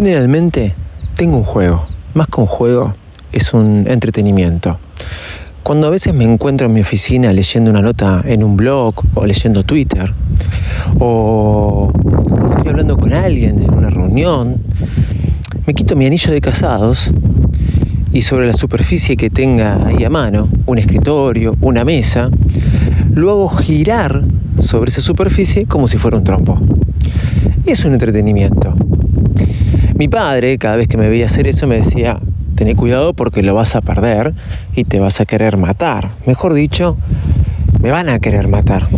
Generalmente tengo un juego. Más que un juego, es un entretenimiento. Cuando a veces me encuentro en mi oficina leyendo una nota en un blog o leyendo Twitter, o cuando estoy hablando con alguien en una reunión, me quito mi anillo de casados y sobre la superficie que tenga ahí a mano, un escritorio, una mesa, lo hago girar sobre esa superficie como si fuera un trompo. Es un entretenimiento. Mi padre, cada vez que me veía hacer eso, me decía, tené cuidado porque lo vas a perder y te vas a querer matar. Mejor dicho, me van a querer matar.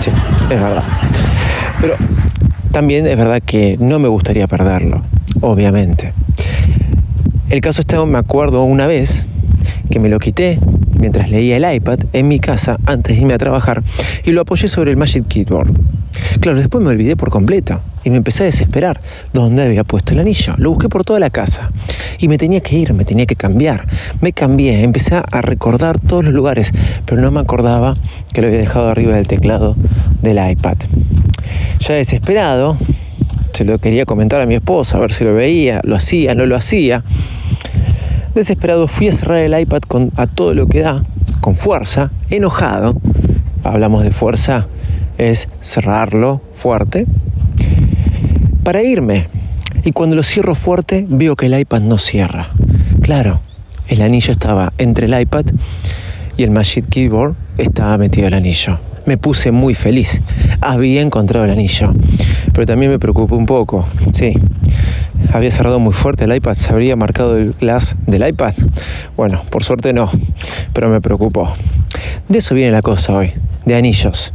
Sí, es verdad. Pero también es verdad que no me gustaría perderlo, obviamente. El caso está, me acuerdo una vez que me lo quité mientras leía el iPad en mi casa antes de irme a trabajar y lo apoyé sobre el Magic Keyboard. Claro, después me olvidé por completo y me empecé a desesperar dónde había puesto el anillo. Lo busqué por toda la casa y me tenía que ir, me tenía que cambiar. Me cambié, empecé a recordar todos los lugares, pero no me acordaba que lo había dejado arriba del teclado del iPad. Ya desesperado, se lo quería comentar a mi esposa, a ver si lo veía, lo hacía, no lo hacía. Desesperado fui a cerrar el iPad con, a todo lo que da, con fuerza, enojado. Hablamos de fuerza, es cerrarlo fuerte, para irme. Y cuando lo cierro fuerte, veo que el iPad no cierra. Claro, el anillo estaba entre el iPad y el Magic Keyboard estaba metido el anillo. Me puse muy feliz. Había encontrado el anillo. Pero también me preocupé un poco. Sí, había cerrado muy fuerte el iPad, se habría marcado el glass del iPad. Bueno, por suerte no, pero me preocupó. De eso viene la cosa hoy, de anillos.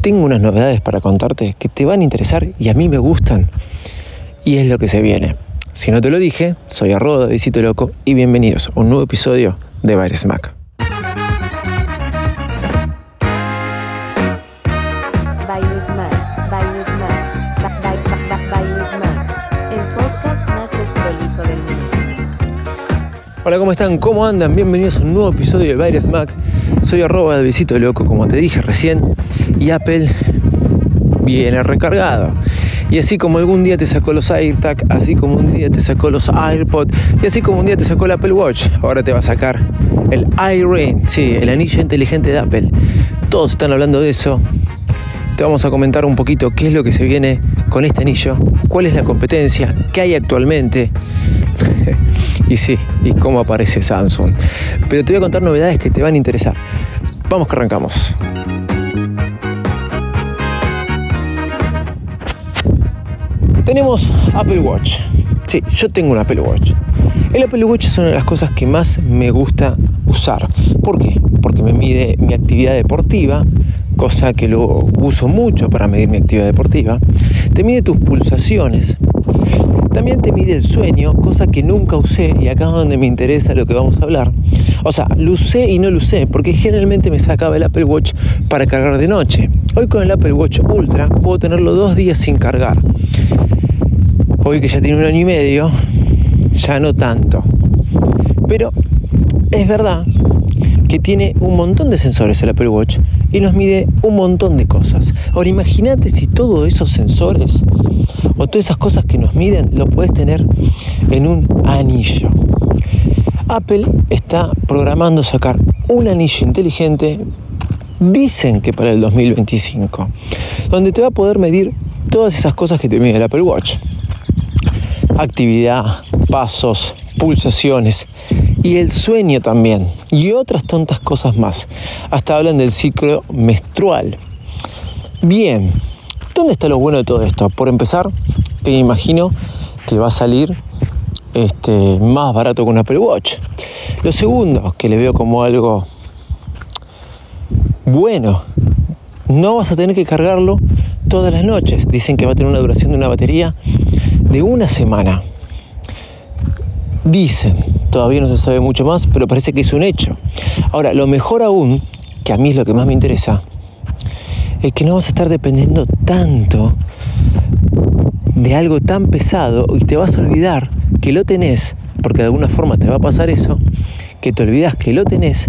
Tengo unas novedades para contarte que te van a interesar y a mí me gustan. Y es lo que se viene. Si no te lo dije, soy arroba Visito Loco y bienvenidos a un nuevo episodio de Baires Mac. Hola, ¿cómo están? ¿Cómo andan? Bienvenidos a un nuevo episodio de Baires Mac. Soy arroba de Visito Loco, como te dije recién, y Apple viene recargado. Y así como algún día te sacó los AirTag, así como un día te sacó los AirPods, y así como un día te sacó el Apple Watch, ahora te va a sacar el iRing, sí, el anillo inteligente de Apple. Todos están hablando de eso. Te vamos a comentar un poquito qué es lo que se viene con este anillo, cuál es la competencia, qué hay actualmente. y sí, y cómo aparece Samsung. Pero te voy a contar novedades que te van a interesar. Vamos que arrancamos. Tenemos Apple Watch. Sí, yo tengo un Apple Watch. El Apple Watch es una de las cosas que más me gusta usar. ¿Por qué? Porque me mide mi actividad deportiva, cosa que lo uso mucho para medir mi actividad deportiva. Te mide tus pulsaciones. También te mide el sueño, cosa que nunca usé y acá es donde me interesa lo que vamos a hablar. O sea, lo usé y no lo usé, porque generalmente me sacaba el Apple Watch para cargar de noche. Hoy con el Apple Watch Ultra puedo tenerlo dos días sin cargar. Hoy que ya tiene un año y medio, ya no tanto. Pero es verdad que tiene un montón de sensores el Apple Watch y nos mide un montón de cosas. Ahora imagínate si todos esos sensores o todas esas cosas que nos miden lo puedes tener en un anillo. Apple está programando sacar un anillo inteligente, dicen que para el 2025, donde te va a poder medir todas esas cosas que te mide el Apple Watch. Actividad, pasos, pulsaciones y el sueño también y otras tontas cosas más. Hasta hablan del ciclo menstrual. Bien, ¿dónde está lo bueno de todo esto? Por empezar, que me imagino que va a salir este, más barato que un Apple Watch. Lo segundo, que le veo como algo bueno, no vas a tener que cargarlo todas las noches. Dicen que va a tener una duración de una batería de una semana. Dicen, todavía no se sabe mucho más, pero parece que es un hecho. Ahora, lo mejor aún, que a mí es lo que más me interesa, es que no vas a estar dependiendo tanto de algo tan pesado y te vas a olvidar que lo tenés, porque de alguna forma te va a pasar eso, que te olvidas que lo tenés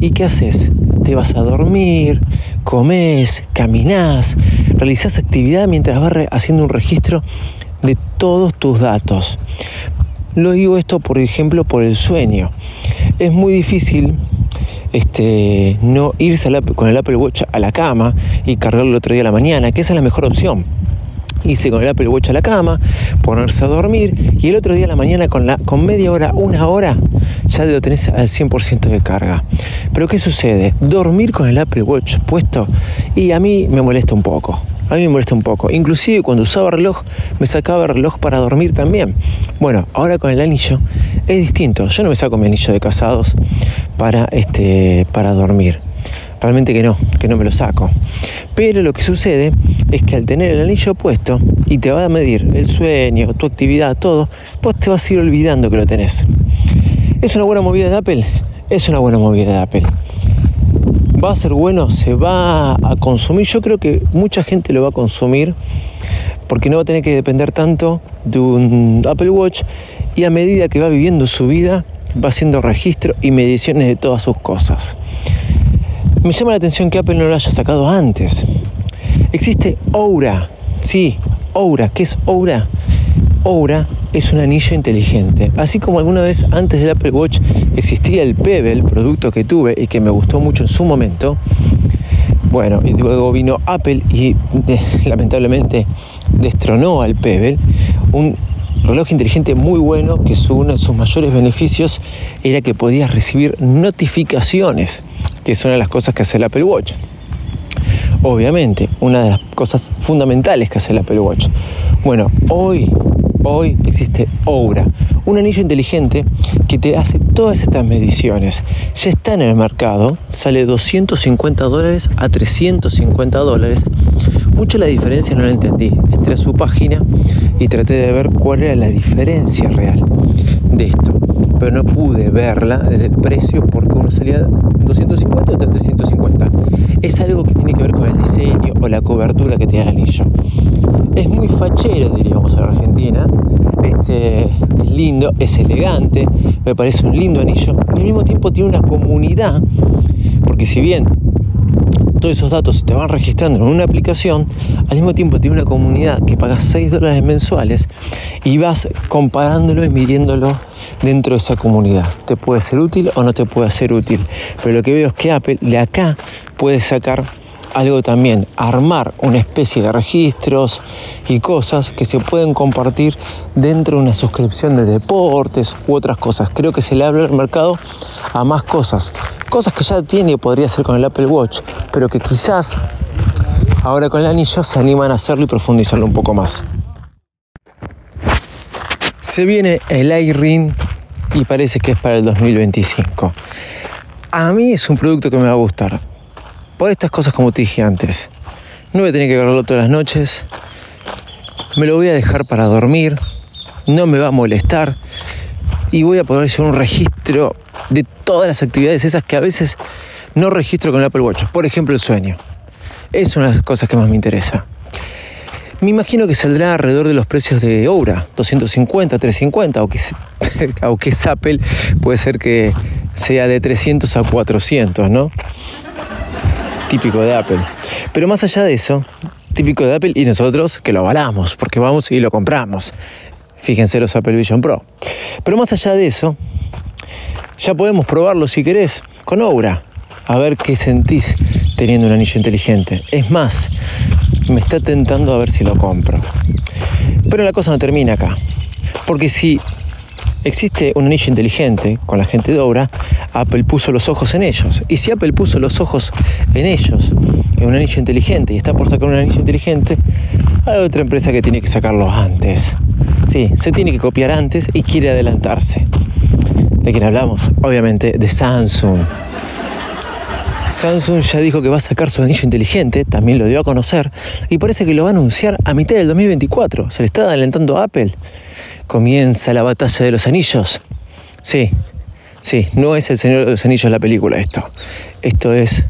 y ¿qué haces? Te vas a dormir, comes, caminás, realizás actividad mientras vas haciendo un registro de todos tus datos. Lo digo esto, por ejemplo, por el sueño. Es muy difícil este, no irse con el Apple Watch a la cama y cargarlo el otro día a la mañana, que esa es la mejor opción irse con el Apple Watch a la cama, ponerse a dormir y el otro día a la mañana con, la, con media hora, una hora, ya lo tenés al 100% de carga. Pero ¿qué sucede? Dormir con el Apple Watch puesto y a mí me molesta un poco. A mí me molesta un poco. Inclusive cuando usaba reloj, me sacaba el reloj para dormir también. Bueno, ahora con el anillo es distinto. Yo no me saco mi anillo de casados para, este, para dormir. Realmente que no, que no me lo saco. Pero lo que sucede es que al tener el anillo puesto y te va a medir el sueño, tu actividad, todo, vos te vas a ir olvidando que lo tenés. ¿Es una buena movida de Apple? Es una buena movida de Apple. ¿Va a ser bueno? ¿Se va a consumir? Yo creo que mucha gente lo va a consumir porque no va a tener que depender tanto de un Apple Watch y a medida que va viviendo su vida va haciendo registro y mediciones de todas sus cosas. Me llama la atención que Apple no lo haya sacado antes. Existe Aura, sí, Aura. ¿Qué es Aura? Aura es un anillo inteligente. Así como alguna vez antes del Apple Watch existía el Pebble, producto que tuve y que me gustó mucho en su momento. Bueno, y luego vino Apple y lamentablemente destronó al Pebble. Un reloj inteligente muy bueno que su, uno de sus mayores beneficios era que podías recibir notificaciones, que son una de las cosas que hace el Apple Watch. Obviamente, una de las cosas fundamentales que hace el Apple Watch. Bueno, hoy, hoy existe Aura, un anillo inteligente que te hace todas estas mediciones. Ya está en el mercado, sale 250 dólares a 350 dólares. Mucho la diferencia no la entendí. Entré a su página y traté de ver cuál era la diferencia real de esto. Pero no pude verla desde el precio porque uno salía 250 o 350. Es algo que tiene que ver con el diseño o la cobertura que tiene el anillo. Es muy fachero, diríamos en Argentina. Este, es lindo, es elegante, me parece un lindo anillo y al mismo tiempo tiene una comunidad, porque si bien todos esos datos te van registrando en una aplicación, al mismo tiempo tiene una comunidad que pagas 6 dólares mensuales y vas comparándolo y midiéndolo dentro de esa comunidad. Te puede ser útil o no te puede ser útil. Pero lo que veo es que Apple de acá puede sacar algo también, armar una especie de registros y cosas que se pueden compartir dentro de una suscripción de deportes u otras cosas. Creo que se le abre el mercado a más cosas. Cosas que ya tiene y podría hacer con el Apple Watch, pero que quizás ahora con el anillo se animan a hacerlo y profundizarlo un poco más. Se viene el iRing y parece que es para el 2025. A mí es un producto que me va a gustar por estas cosas como te dije antes. No voy a tener que agarrarlo todas las noches. Me lo voy a dejar para dormir. No me va a molestar. Y voy a poder hacer un registro de todas las actividades esas que a veces no registro con el Apple Watch. Por ejemplo, el sueño. Es una de las cosas que más me interesa. Me imagino que saldrá alrededor de los precios de obra, 250, 350, o que, aunque es Apple, puede ser que sea de 300 a 400, ¿no? típico de Apple. Pero más allá de eso, típico de Apple y nosotros que lo avalamos, porque vamos y lo compramos. Fíjense los Apple Vision Pro. Pero más allá de eso, ya podemos probarlo si querés con Aura. A ver qué sentís teniendo un anillo inteligente. Es más, me está tentando a ver si lo compro. Pero la cosa no termina acá. Porque si existe un anillo inteligente con la gente de obra, Apple puso los ojos en ellos. Y si Apple puso los ojos en ellos, en un anillo inteligente, y está por sacar un anillo inteligente, hay otra empresa que tiene que sacarlo antes. Sí, se tiene que copiar antes y quiere adelantarse. ¿De quién hablamos? Obviamente de Samsung. Samsung ya dijo que va a sacar su anillo inteligente, también lo dio a conocer, y parece que lo va a anunciar a mitad del 2024. Se le está adelantando a Apple comienza la batalla de los anillos. Sí, sí, no es el Señor de los Anillos la película esto. Esto es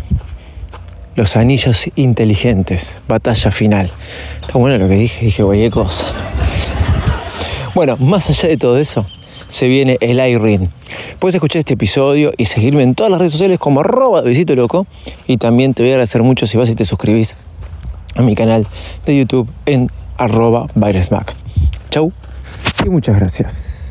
los anillos inteligentes, batalla final. Está bueno lo que dije, dije. Bueno, más allá de todo eso, se viene el iRing. Puedes escuchar este episodio y seguirme en todas las redes sociales como arroba visito loco. Y también te voy a agradecer mucho si vas y te suscribís a mi canal de YouTube en arroba Mac. Chau y muchas gracias.